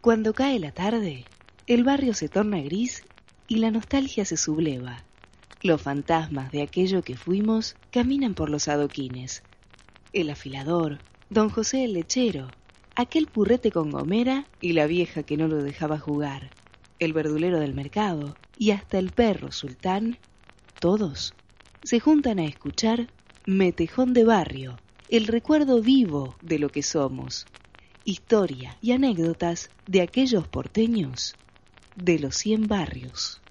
Cuando cae la tarde, el barrio se torna gris y la nostalgia se subleva. Los fantasmas de aquello que fuimos caminan por los adoquines. El afilador, don José el lechero, aquel purrete con gomera y la vieja que no lo dejaba jugar, el verdulero del mercado y hasta el perro sultán, todos se juntan a escuchar Metejón de Barrio, el recuerdo vivo de lo que somos, historia y anécdotas de aquellos porteños de los cien barrios.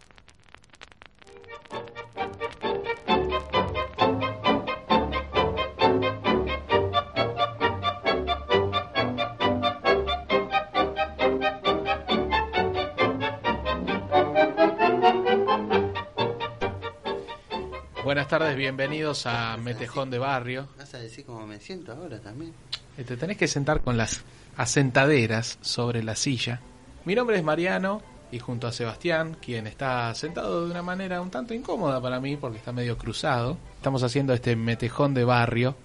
Buenas tardes, bienvenidos a Metejón de Barrio. ¿Vas a decir cómo me siento ahora también? Eh, Te tenés que sentar con las asentaderas sobre la silla. Mi nombre es Mariano y junto a Sebastián, quien está sentado de una manera un tanto incómoda para mí porque está medio cruzado, estamos haciendo este Metejón de Barrio.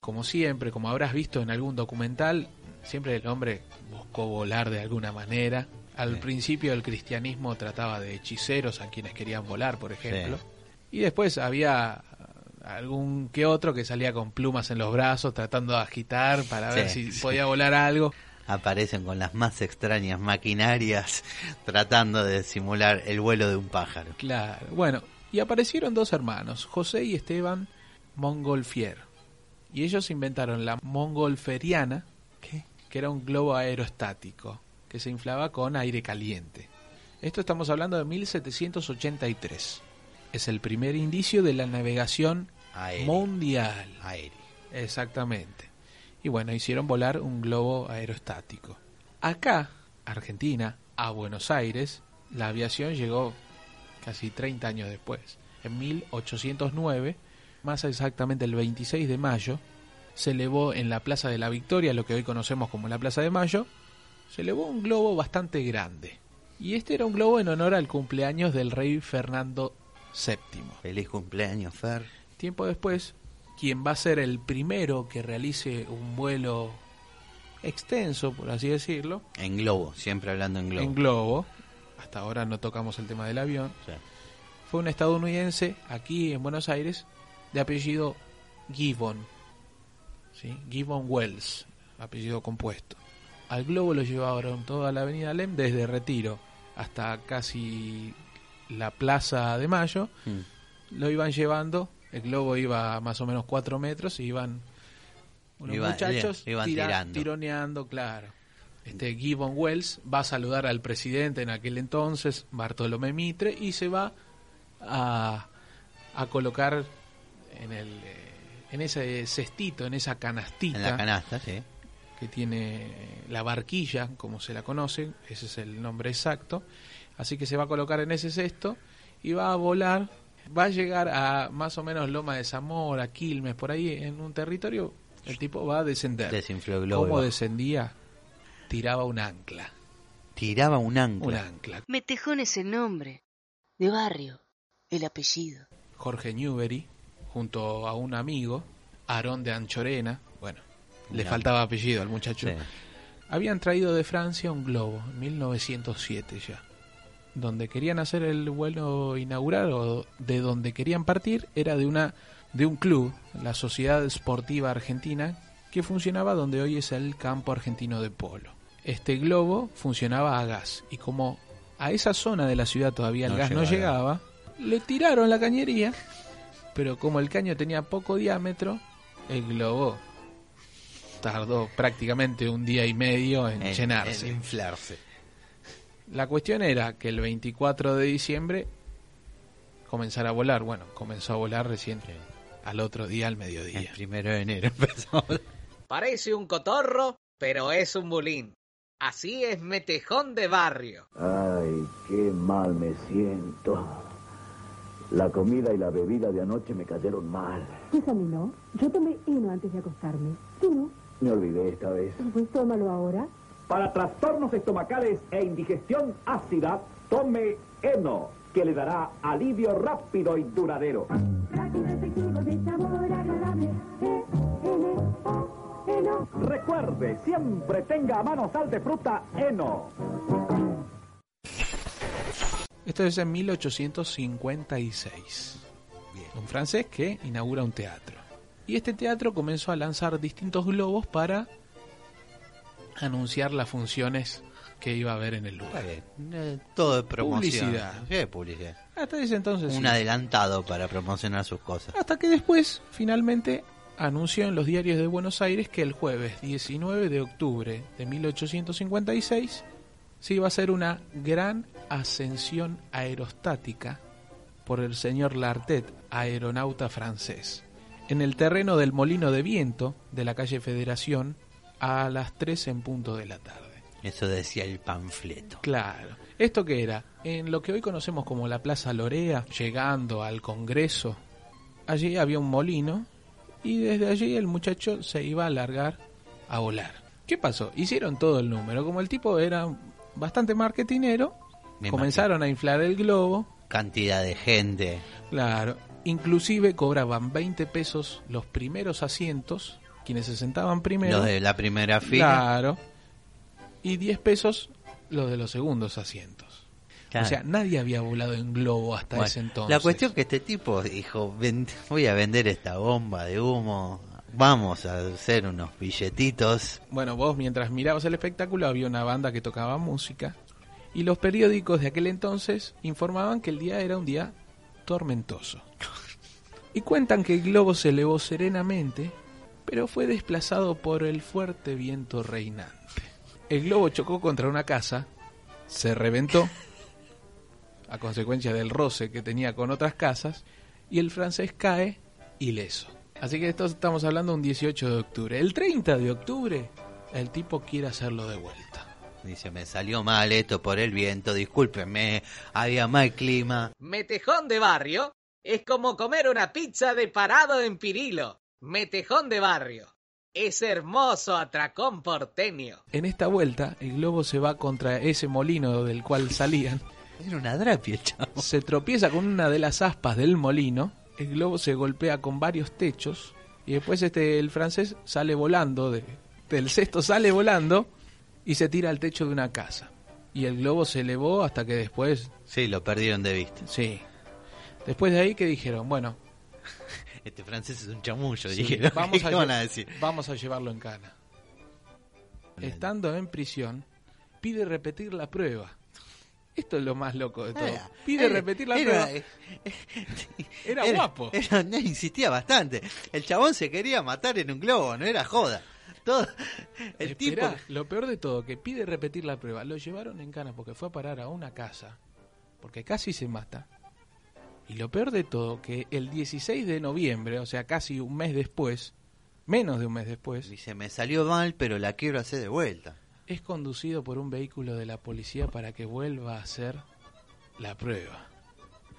Como siempre, como habrás visto en algún documental, siempre el hombre buscó volar de alguna manera. Al Sí. principio el cristianismo trataba de hechiceros a quienes querían volar, por ejemplo. Y después había algún que otro que salía con plumas en los brazos tratando de agitar para ver si sí. podía volar algo. Aparecen con las más extrañas maquinarias tratando de simular el vuelo de un pájaro. Claro. Bueno, y aparecieron dos hermanos, José y Esteban Montgolfier. Y ellos inventaron la Montgolferiana, ¿Qué? que era un globo aerostático que se inflaba con aire caliente. Esto estamos hablando de 1783. Es el primer indicio de la navegación mundial. Exactamente. Y bueno, hicieron volar un globo aerostático. Acá, Argentina, a Buenos Aires, la aviación llegó casi 30 años después. En 1809, más exactamente el 26 de mayo, se elevó en la Plaza de la Victoria, lo que hoy conocemos como la Plaza de Mayo, se elevó un globo bastante grande. Y este era un globo en honor al cumpleaños del rey Fernando VII. Feliz cumpleaños, Fer. Tiempo después, quien va a ser el primero que realice un vuelo extenso, por así decirlo, En globo, siempre hablando en globo. en globo, hasta ahora no tocamos el tema del avión, Sí. fue un estadounidense aquí en Buenos Aires de apellido Gibbon, ¿sí? Gibbon Wells, apellido compuesto. Al globo lo llevaron toda la avenida Lem desde Retiro hasta casi la Plaza de Mayo Mm. lo iban llevando, el globo iba a más o menos cuatro metros y iban unos muchachos iban tira- tirando. tironeando, claro. Este Gibbon Wells va a saludar al presidente en aquel entonces, Bartolomé Mitre, y se va a, a colocar en el eh, en ese cestito, en esa canastita En la canasta, sí. que tiene la barquilla, como se la conoce, ese es el nombre exacto. Así que se va a colocar en ese cesto y va a volar, va a llegar a más o menos Loma de Zamora, Quilmes, por ahí en un territorio, el tipo va a descender. Desinfló el globo. ¿Cómo descendía? Tiraba un ancla, Tiraba un un ancla. ancla. Metejón es el nombre, de barrio, el apellido. Jorge Newbery, junto a un amigo, Aarón de Anchorena, bueno, le faltaba apellido al muchacho, Sí. Habían traído de Francia un globo, en 1907 ya. Donde querían hacer el vuelo inaugural o de donde querían partir era de una de un club, la Sociedad Esportiva Argentina, que funcionaba donde hoy es el Campo Argentino de Polo. Este globo funcionaba a gas y como a esa zona de la ciudad todavía el No gas no llegaba. llegaba, le tiraron la cañería, pero como el caño tenía poco diámetro, el globo tardó prácticamente un día y medio en, En- llenarse. en inflarse. La cuestión era que el 24 de diciembre comenzara a volar. Bueno, comenzó a volar recién al otro día, al El mediodía. primero de enero empezó. Parece un cotorro, pero es un bulín. Así es metejón de barrio. Ay, qué mal me siento. La comida y la bebida de anoche me cayeron mal. Pues a mí no. Yo tomé heno antes de acostarme. ¿Tú no? Me olvidé esta vez. Pues tómalo ahora. Para trastornos estomacales e indigestión ácida, tome heno, que le dará alivio rápido y duradero. Recuerde, siempre tenga a mano sal de fruta Eno. Esto es en 1856. Un francés que inaugura un teatro. Y este teatro comenzó a lanzar distintos globos para anunciar las funciones que iba a haber en el lugar. Eh, Todo de promoción. Publicidad. Sí, publicidad. Hasta ese entonces. Un sí. adelantado para promocionar sus cosas. Hasta que después, finalmente, anunció en los diarios de Buenos Aires que el jueves 19 de octubre de 1856 se iba a hacer una gran ascensión aerostática por el señor Lartet, aeronauta francés, en el terreno del molino de viento de la calle Federación a las 3 en punto de la tarde. Eso decía el panfleto. Claro. ¿Esto qué era? En lo que hoy conocemos como la Plaza Lorea, llegando al Congreso, allí había un molino y desde allí el muchacho se iba a largar a volar. ¿Qué pasó? Hicieron todo el número. Como el tipo era bastante marketinero, Me comenzaron a inflar el globo. Cantidad de gente. Claro. Inclusive cobraban 20 pesos los primeros asientos, quienes se sentaban primero. Los de la primera fila. Claro. Y 10 pesos los de los segundos asientos. Claro. O sea, nadie había volado en globo hasta Bueno, ese entonces. La cuestión que este tipo dijo, "Ven- voy a vender esta bomba de humo, vamos a hacer unos billetitos. Bueno, vos mientras mirabas el espectáculo había una banda que tocaba música y los periódicos de aquel entonces informaban que el día era un día tormentoso. Y cuentan que el globo se elevó serenamente, pero fue desplazado por el fuerte viento reinante. El globo chocó contra una casa, se reventó a consecuencia del roce que tenía con otras casas y el francés cae ileso. Así que esto estamos hablando un 18 de octubre. El 30 de octubre el tipo quiere hacerlo de vuelta. Dice, me salió mal esto por el viento, discúlpenme, había mal clima. Metejón de barrio es como comer una pizza de parado en Pirilo. Metejón de barrio. Es hermoso atracón porteño. En esta vuelta el globo se va contra ese molino del cual salían, Era una drapia chavo. se tropieza con una de las aspas del molino, el globo se golpea con varios techos y después este el francés sale volando de, del cesto sale volando y se tira al techo de una casa. Y el globo se elevó hasta que después, Sí, lo perdieron de vista. sí. Después de ahí que dijeron, bueno, Este francés es un chamullo, Sí, dijeron. vamos, a ¿Qué van lle- a decir? vamos a llevarlo en cana. Estando en prisión, pide repetir la prueba. Esto es lo más loco de todo. Era- Pide era- repetir la era- prueba. Era, guapo. insistía bastante. El chabón se quería matar en un globo, no era joda. Todo, el tipo... Lo peor de todo, que pide repetir la prueba. Lo llevaron en cana porque fue a parar a una casa, porque casi se mata. Y lo peor de todo, que el 16 de noviembre, o sea, casi un mes después, menos de un mes después, Dice, me salió mal, pero la quiero hacer de vuelta. es conducido por un vehículo de la policía para que vuelva a hacer la prueba.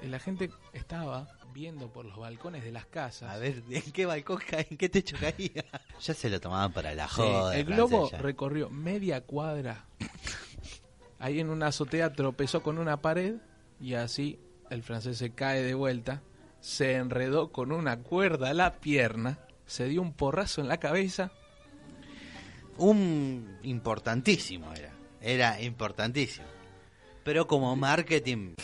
La gente estaba viendo por los balcones de las casas. A ver, ¿en qué balcón caía? ¿En qué techo caía? ya se lo tomaban para la Sí, joda. el globo recorrió media cuadra. Ahí en una azotea tropezó con una pared y así el francés se cae de vuelta, se enredó con una cuerda a la pierna, se dio un porrazo en la cabeza. Un importantísimo era. Era importantísimo. Pero como marketing,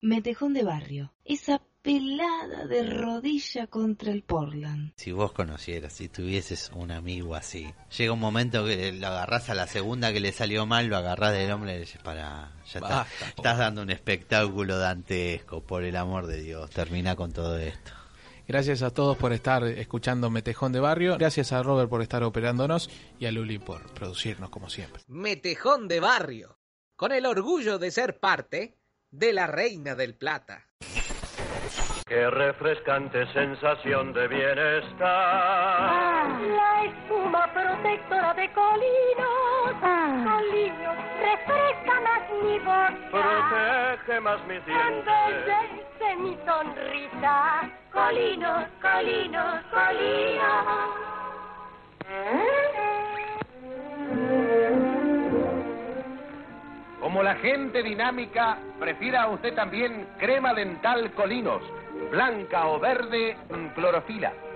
Metejón de barrio. Esa pelada de rodilla contra el Portland. si vos conocieras, si tuvieses un amigo así, llega un momento que lo agarrás a la segunda que le salió mal, lo agarrás del hombre y le dices, para, ya está, Basta, po". estás dando un espectáculo dantesco, por el amor de Dios, termina con todo esto. Gracias a todos por estar escuchando Metejón de Barrio. Gracias a Robert por estar operándonos y a Luli por producirnos como siempre. Metejón de barrio. Con el orgullo de ser parte de la Reina del Plata. Qué refrescante sensación de bienestar. La espuma protectora de Colinos. Colinos refresca más mi boca. Protege más mis dientes. Embellece mi sonrisa. Colinos, Colinos, Colinos. Como la gente dinámica, prefiera usted también crema dental colinos, blanca o verde, clorofila.